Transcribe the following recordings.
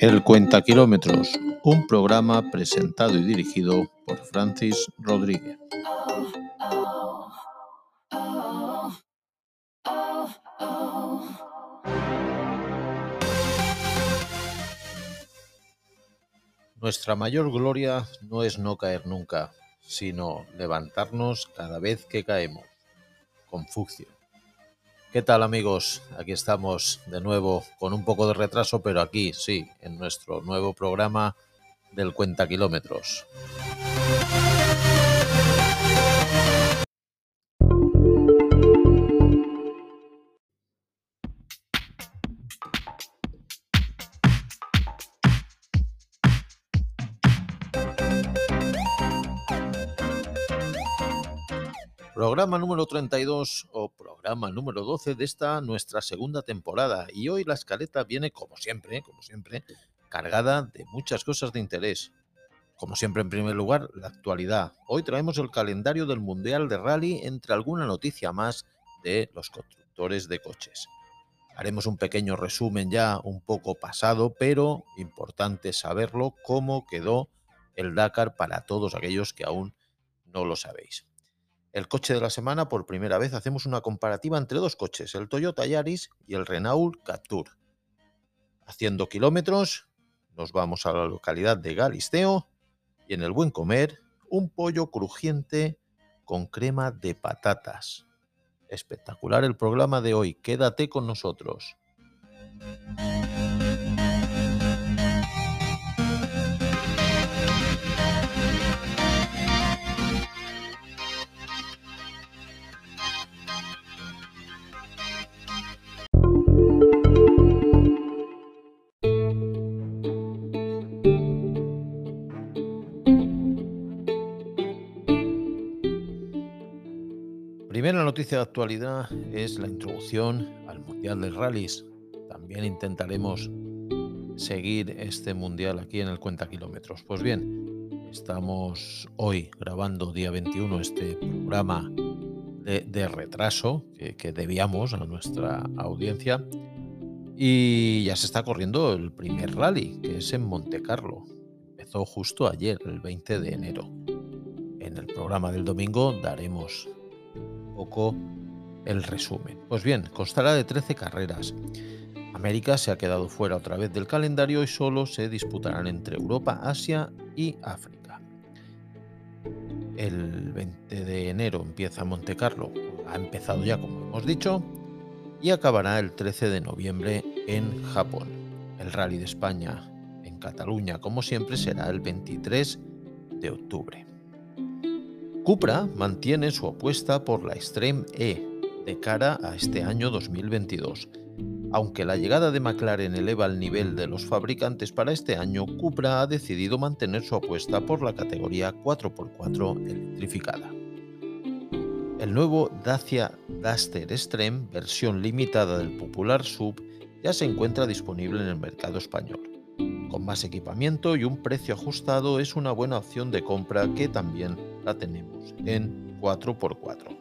El Cuenta Kilómetros, un programa presentado y dirigido por Francis Rodríguez. Nuestra mayor gloria no es no caer nunca, sino levantarnos cada vez que caemos. Confucio. ¿Qué tal amigos? Aquí estamos de nuevo con un poco de retraso, pero aquí sí, en nuestro nuevo programa del Cuenta Kilómetros. Programa número 32 o programa número 12 de esta nuestra segunda temporada y hoy la escaleta viene como siempre, como siempre, cargada de muchas cosas de interés. Como siempre, en primer lugar, la actualidad. Hoy traemos el calendario del Mundial de Rally entre alguna noticia más de los constructores de coches. Haremos un pequeño resumen ya un poco pasado, pero importante saberlo cómo quedó el Dakar para todos aquellos que aún no lo sabéis el coche de la semana, por primera vez hacemos una comparativa entre dos coches, el Toyota Yaris y el Renault Captur. Haciendo kilómetros, nos vamos a la localidad de Galisteo y en el buen comer, un pollo crujiente con crema de patatas. Espectacular el programa de hoy, quédate con nosotros. Noticia de actualidad es la introducción al Mundial de Rallys. También intentaremos seguir este Mundial aquí en el Cuenta Kilómetros. Pues bien, estamos hoy grabando día 21 este programa de, retraso que, que debíamos a nuestra audiencia. Y ya se está corriendo el primer rally, que es en Monte Carlo. Empezó justo ayer, el 20 de enero. En el programa del domingo daremos poco el resumen. Pues bien, constará de 13 carreras. América se ha quedado fuera otra vez del calendario y solo se disputarán entre Europa, Asia y África. El 20 de enero empieza Monte Carlo, ha empezado ya como hemos dicho, y acabará el 13 de noviembre en Japón. El Rally de España en Cataluña, como siempre, será el 23 de octubre. Cupra mantiene su apuesta por la Extreme E de cara a este año 2022. Aunque la llegada de McLaren eleva el nivel de los fabricantes para este año, Cupra ha decidido mantener su apuesta por la categoría 4x4 electrificada. El nuevo Dacia Duster Extreme, versión limitada del popular sub, ya se encuentra disponible en el mercado español. Con más equipamiento y un precio ajustado es una buena opción de compra que también la tenemos en 4x4.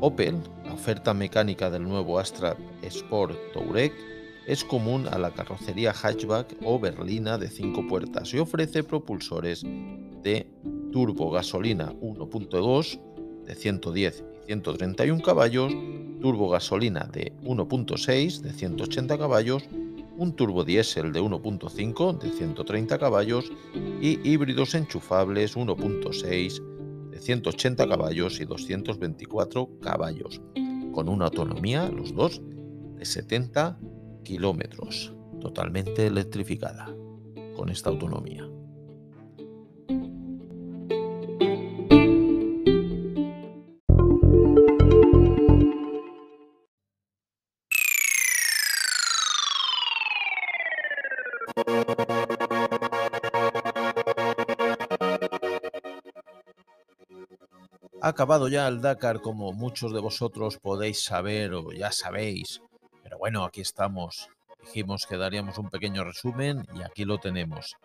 Opel, la oferta mecánica del nuevo Astra Sport Touareg, es común a la carrocería hatchback o berlina de 5 puertas y ofrece propulsores de turbo gasolina 1.2 de 110 y 131 caballos, turbo gasolina de 1.6 de 180 caballos un turbo diésel de 1.5 de 130 caballos y híbridos enchufables 1.6 de 180 caballos y 224 caballos, con una autonomía, los dos, de 70 kilómetros, totalmente electrificada, con esta autonomía. Acabado ya el Dakar, como muchos de vosotros podéis saber o ya sabéis. Pero bueno, aquí estamos. Dijimos que daríamos un pequeño resumen y aquí lo tenemos.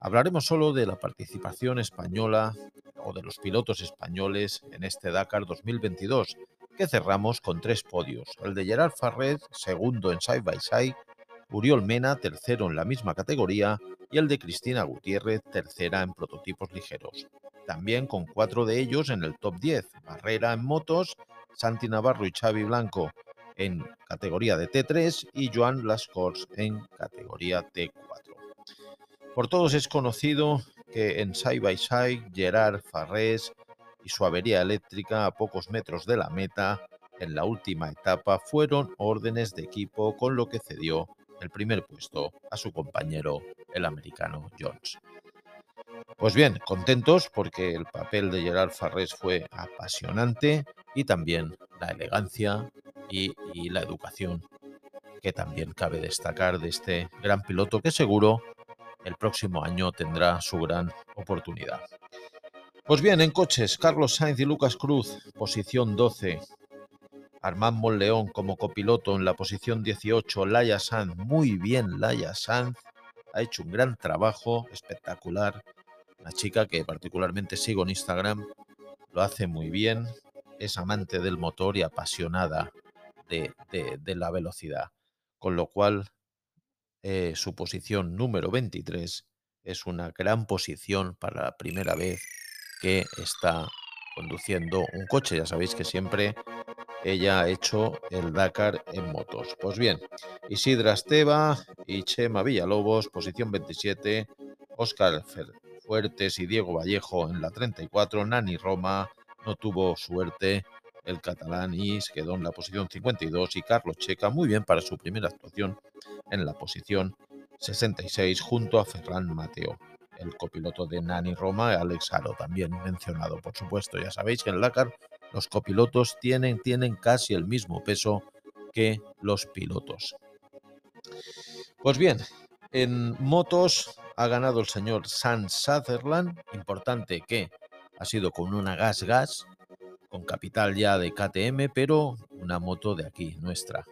Hablaremos solo de la participación española o de los pilotos españoles en este Dakar 2022, que cerramos con tres podios. El de Gerard Farred, segundo en side by side, Uriol Mena, tercero en la misma categoría, y el de Cristina Gutiérrez, tercera en prototipos ligeros. También con cuatro de ellos en el top 10, Barrera en motos, Santi Navarro y Xavi Blanco en categoría de T3 y Joan Lascors en categoría T4. Por todos es conocido que en Side by Side Gerard Farrés y su avería eléctrica a pocos metros de la meta en la última etapa fueron órdenes de equipo con lo que cedió el primer puesto a su compañero, el americano Jones. Pues bien, contentos porque el papel de Gerard Farrés fue apasionante y también la elegancia y, y, la educación que también cabe destacar de este gran piloto que seguro el próximo año tendrá su gran oportunidad. Pues bien, en coches, Carlos Sainz y Lucas Cruz, posición 12, Armand Monleón como copiloto en la posición 18, Laia Sanz, muy bien Laia Sanz, ha hecho un gran trabajo, espectacular, una chica que particularmente sigo en Instagram, lo hace muy bien, es amante del motor y apasionada de, la velocidad, con lo cual eh, su posición número 23 es una gran posición para la primera vez que está conduciendo un coche. Ya sabéis que siempre ella ha hecho el Dakar en motos. Pues bien, Isidra Esteba y Chema Villalobos, posición 27, Óscar Fuertes y Diego Vallejo en la 34, Nani Roma no tuvo suerte, el catalán y quedó en la posición 52 y Carlos Checa muy bien para su primera actuación en la posición 66 junto a Ferran Mateo el copiloto de Nani Roma, Alex Aro, también mencionado, por supuesto. Ya sabéis que en Dakar los copilotos tienen, tienen casi el mismo peso que los pilotos. Pues bien, en motos ha ganado el señor San Sutherland, importante que ha sido con una gas gas, con capital ya de KTM, pero una moto de aquí, nuestra.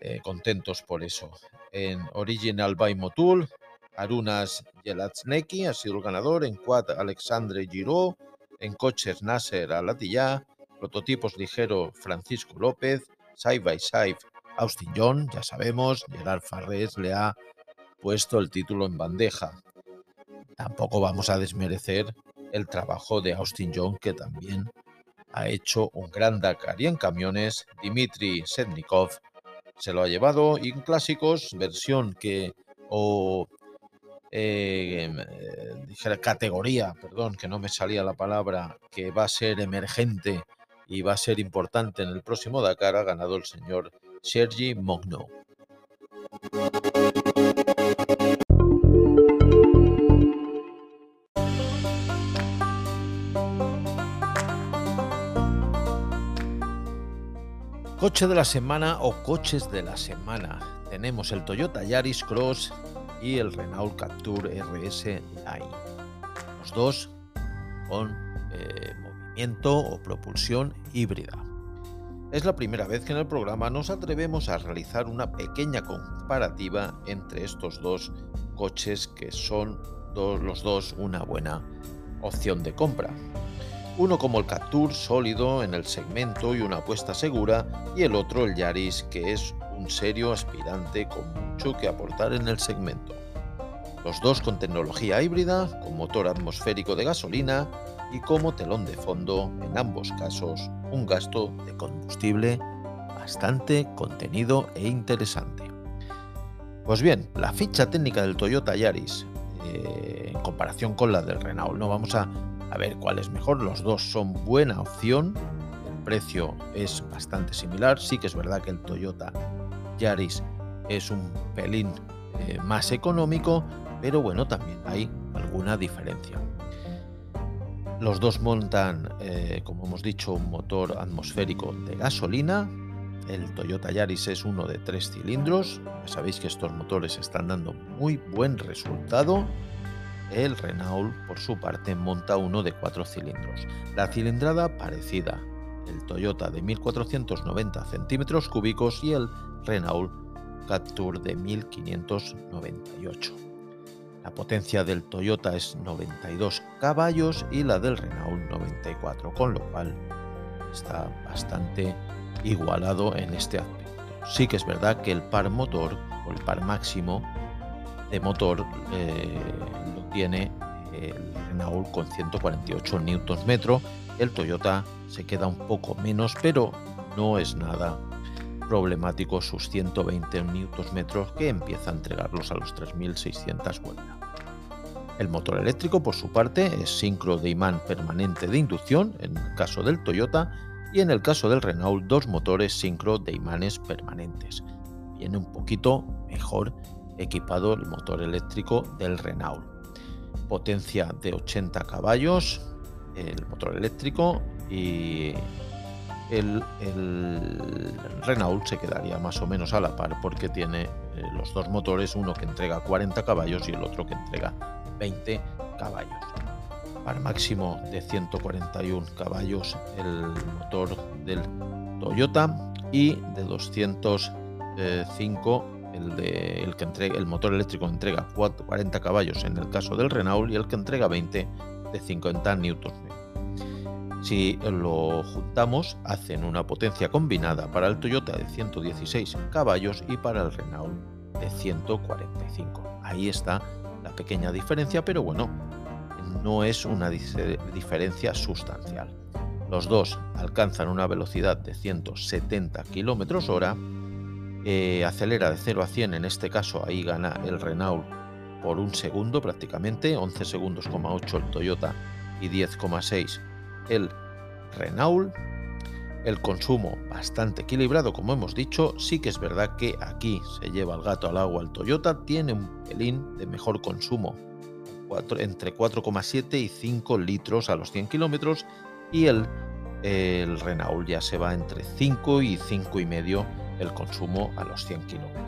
Eh, contentos por eso. En Original by Motul, Arunas Yelatsneki ha sido el ganador, en quad Alexandre Giraud, en coches Nasser Alatilla, prototipos ligero Francisco López, side by side Austin John, ya sabemos, Gerard Farrés le ha puesto el título en bandeja. Tampoco vamos a desmerecer el trabajo de Austin John, que también ha hecho un gran Dakar. Y en camiones, Dimitri Sednikov se lo ha llevado. Y en clásicos, versión que o eh, em, categoría, perdón, que no me salía la palabra, que va a ser emergente y va a ser importante en el próximo Dakar, ha ganado el señor Sergi Mogno. Coche de la semana o coches de la semana. Tenemos el Toyota Yaris Cross y el Renault Captur RS Line. Los dos con eh, movimiento o propulsión híbrida. Es la primera vez que en el programa nos atrevemos a realizar una pequeña comparativa entre estos dos coches que son los dos una buena opción de compra. Uno como el Captur sólido en el segmento y una apuesta segura y el otro el Yaris que es un serio aspirante con mucho que aportar en el segmento. Los dos con tecnología híbrida, con motor atmosférico de gasolina y como telón de fondo, en ambos casos, un gasto de combustible bastante contenido e interesante. Pues bien, la ficha técnica del Toyota Yaris eh, en comparación con la del Renault, no vamos a, a ver cuál es mejor, los dos son buena opción, el precio es bastante similar, sí que es verdad que el Toyota Yaris es un pelín eh, más económico, pero bueno, también hay alguna diferencia. Los dos montan, eh, como hemos dicho, un motor atmosférico de gasolina. El Toyota Yaris es uno de tres cilindros. Ya sabéis que estos motores están dando muy buen resultado. El Renault, por su parte, monta uno de cuatro cilindros. La cilindrada parecida. El Toyota de 1490 centímetros cúbicos y el Renault Captur de 1598. La potencia del Toyota es 92 caballos y la del Renault 94, con lo cual está bastante igualado en este aspecto. Sí que es verdad que el par motor o el par máximo de motor eh, tiene el Renault con 148 Nm. El Toyota se queda un poco menos, pero no es nada problemático sus 120 Nm que empieza a entregarlos a los 3640. El motor eléctrico, por su parte, es sincro de imán permanente de inducción en el caso del Toyota y en el caso del Renault dos motores sincro de imanes permanentes. Viene un poquito mejor equipado el motor eléctrico del Renault. Potencia de 80 caballos, el motor eléctrico y el, Renault se quedaría más o menos a la par porque tiene eh, los dos motores, uno que entrega 40 caballos y el otro que entrega 20 caballos. Para máximo de 141 caballos el motor del Toyota y de 205 el, que entrega, el motor eléctrico entrega 40 caballos en el caso del Renault y el que entrega 20 de 50 Nm. Si lo juntamos, hacen una potencia combinada para el Toyota de 116 caballos y para el Renault de 145. Ahí está la pequeña diferencia, pero bueno, no es una diferencia sustancial. Los dos alcanzan una velocidad de 170 km hora eh, acelera de 0 a 100, en este caso ahí gana el Renault por un segundo prácticamente, 11 segundos, 8 el Toyota y 10,6 el Renault. El consumo bastante equilibrado, como hemos dicho, sí que es verdad que aquí se lleva el gato al agua el Toyota, tiene un pelín de mejor consumo, entre 4,7 y 5 litros a los 100 kilómetros. Y el, el Renault ya se va entre 5 y 5,5 el consumo a los 100 kilómetros.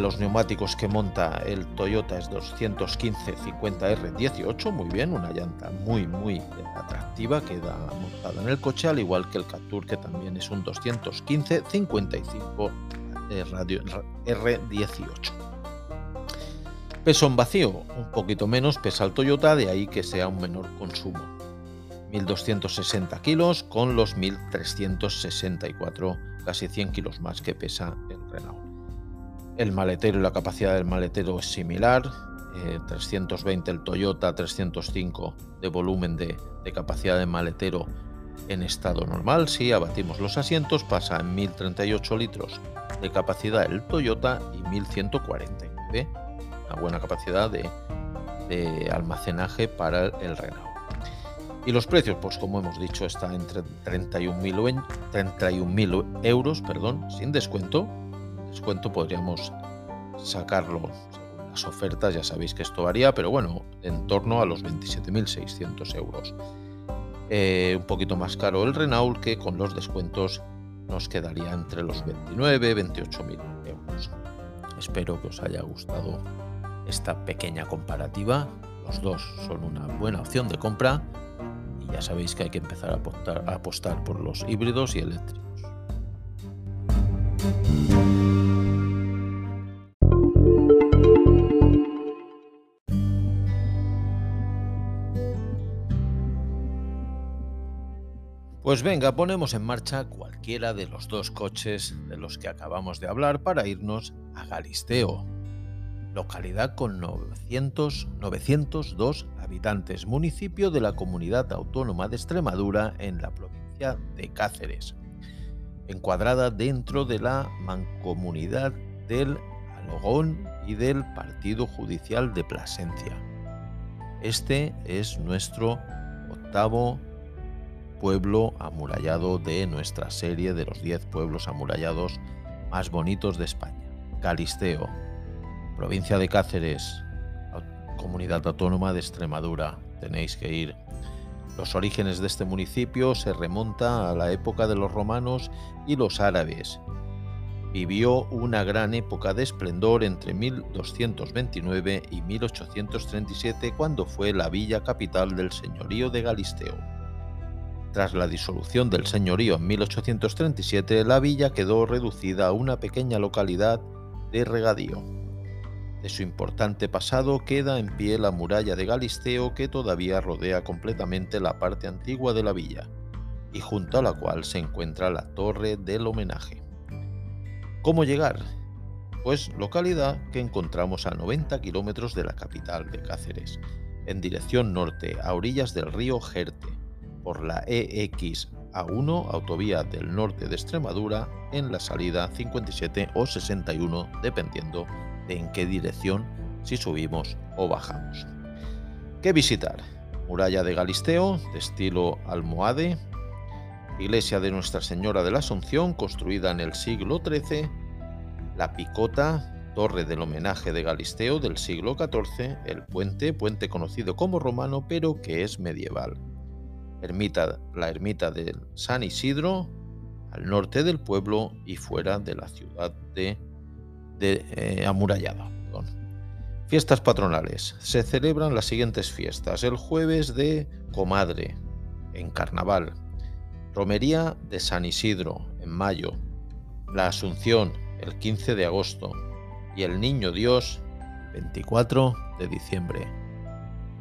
los neumáticos que monta el Toyota es 215-50R18, muy bien, una llanta muy muy atractiva, queda montada en el coche, al igual que el Captur que también es un 215-55 R18. Peso en vacío, un poquito menos pesa el Toyota, de ahí que sea un menor consumo. 1.260 kilos con los 1.364, casi 100 kilos más que pesa el Renault. El maletero y la capacidad del maletero es similar, 320 eh, el Toyota, 305 de volumen de, capacidad de maletero en estado normal. Si abatimos los asientos pasa en 1038 litros de capacidad el Toyota y 1149, una buena capacidad de, de almacenaje para el Renault. Y los precios, pues como hemos dicho, está entre 31.000 euros, perdón, sin descuento. Descuento podríamos sacarlo según las ofertas, ya sabéis que esto varía, pero bueno, en torno a los 27.600 euros. Eh, un poquito más caro el Renault que con los descuentos nos quedaría entre los 29 y 28.000 euros. Espero que os haya gustado esta pequeña comparativa. Los dos son una buena opción de compra ya sabéis que hay que empezar a apostar, por los híbridos y eléctricos. Pues venga, ponemos en marcha cualquiera de los dos coches de los que acabamos de hablar para irnos a Galisteo, localidad con 900, 902 habitantes, municipio de la Comunidad Autónoma de Extremadura en la provincia de Cáceres, encuadrada dentro de la mancomunidad del Alogón y del Partido Judicial de Plasencia. Este es nuestro octavo pueblo amurallado de nuestra serie de los 10 pueblos amurallados más bonitos de España. Calisteo, provincia de Cáceres, comunidad autónoma de Extremadura. Tenéis que ir. Los orígenes de este municipio se remonta a la época de los romanos y los árabes. Vivió una gran época de esplendor entre 1229 y 1837 cuando fue la villa capital del señorío de Galisteo. Tras la disolución del señorío en 1837, la villa quedó reducida a una pequeña localidad de regadío. De su importante pasado queda en pie la muralla de Galisteo que todavía rodea completamente la parte antigua de la villa, y junto a la cual se encuentra la torre del homenaje. ¿Cómo llegar? Pues localidad que encontramos a 90 kilómetros de la capital de Cáceres, en dirección norte, a orillas del río Jerte, por la EX-A1, autovía del norte de Extremadura, en la salida 57 o 61, dependiendo de en qué dirección, si subimos o bajamos. ¿Qué visitar? Muralla de Galisteo, de estilo almohade, iglesia de Nuestra Señora de la Asunción, construida en el siglo XIII, la Picota, torre del homenaje de Galisteo del siglo XIV, el puente, puente conocido como romano, pero que es medieval. Ermita, la ermita de San Isidro, al norte del pueblo y fuera de la ciudad de, de eh, amurallada. Fiestas patronales. Se celebran las siguientes fiestas. El jueves de Comadre, en Carnaval. Romería de San Isidro, en mayo. La Asunción, el 15 de agosto. Y el Niño Dios, 24 de diciembre.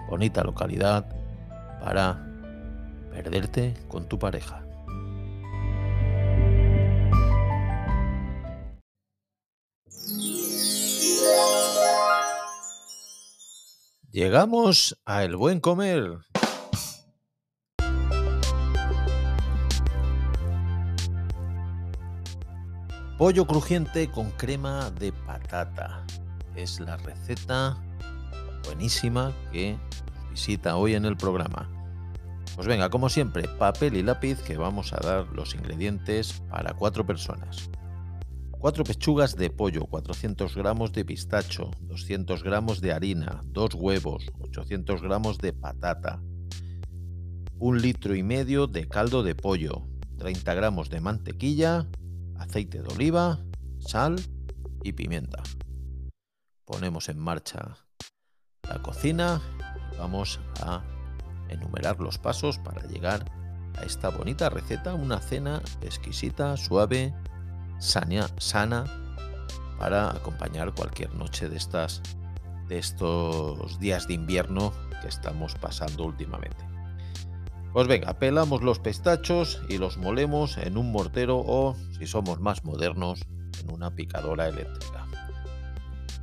Bonita localidad para perderte con tu pareja. Llegamos a El Buen Comer. Pollo crujiente con crema de patata. Es la receta buenísima que visita hoy en el programa. Pues venga, como siempre, papel y lápiz que vamos a dar los ingredientes para cuatro personas. 4 pechugas de pollo, 400 gramos de pistacho, 200 gramos de harina, 2 huevos, 800 gramos de patata, un litro y medio de caldo de pollo, 30 gramos de mantequilla, aceite de oliva, sal y pimienta. Ponemos en marcha la cocina y vamos a enumerar los pasos para llegar a esta bonita receta, una cena exquisita, suave, sana, sana para acompañar cualquier noche de estas de estos días de invierno que estamos pasando últimamente. Pues venga, pelamos los pistachos y los molemos en un mortero o, si somos más modernos, en una picadora eléctrica.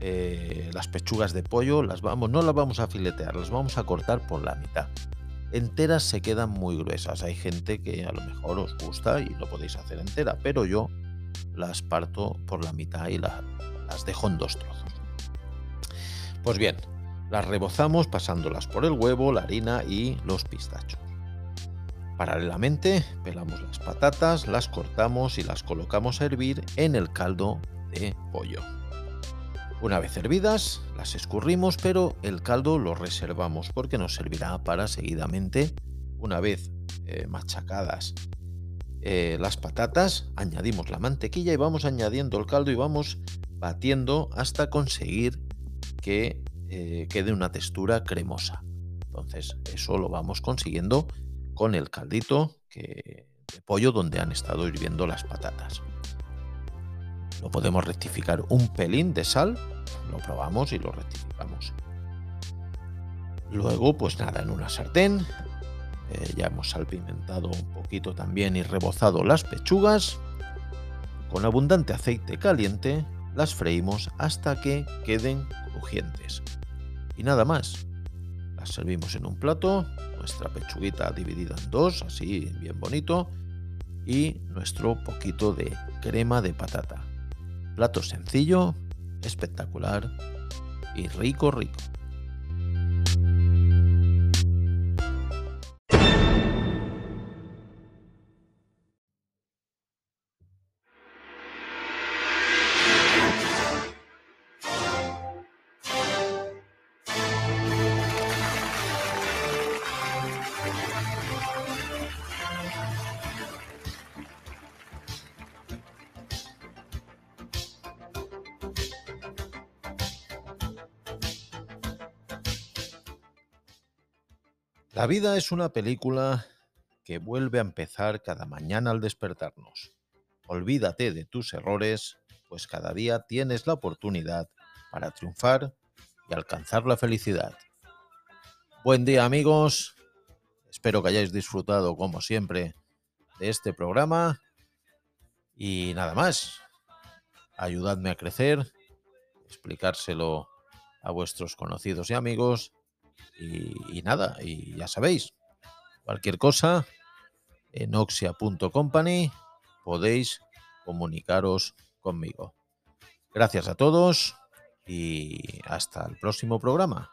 Eh, las pechugas de pollo las vamos, no las vamos a filetear, las vamos a cortar por la mitad. Enteras se quedan muy gruesas. Hay gente que a lo mejor os gusta y lo podéis hacer entera, pero yo las parto por la mitad y las dejo en dos trozos. Pues bien, las rebozamos pasándolas por el huevo, la harina y los pistachos. Paralelamente, pelamos las patatas, las cortamos y las colocamos a hervir en el caldo de pollo. Una vez hervidas, las escurrimos, pero el caldo lo reservamos porque nos servirá para seguidamente, una vez eh, machacadas eh, las patatas, añadimos la mantequilla y vamos añadiendo el caldo y vamos batiendo hasta conseguir que eh, quede una textura cremosa. Entonces eso lo vamos consiguiendo con el caldito de pollo donde han estado hirviendo las patatas. Lo podemos rectificar un pelín de sal, lo probamos y lo rectificamos. Luego, pues nada, en una sartén eh, ya hemos salpimentado un poquito también y rebozado las pechugas. Con abundante aceite caliente las freímos hasta que queden crujientes. Y nada más. Las servimos en un plato, nuestra pechuguita dividida en dos, así bien bonito, y nuestro poquito de crema de patata. Plato sencillo, espectacular y rico rico. La vida es una película que vuelve a empezar cada mañana al despertarnos. Olvídate de tus errores, pues cada día tienes la oportunidad para triunfar y alcanzar la felicidad. Buen día amigos, espero que hayáis disfrutado como siempre de este programa y nada más. ayudadme a crecer, explicárselo a vuestros conocidos y amigos. Y, nada, y ya sabéis, cualquier cosa, en oxia.company podéis comunicaros conmigo. Gracias a todos y hasta el próximo programa.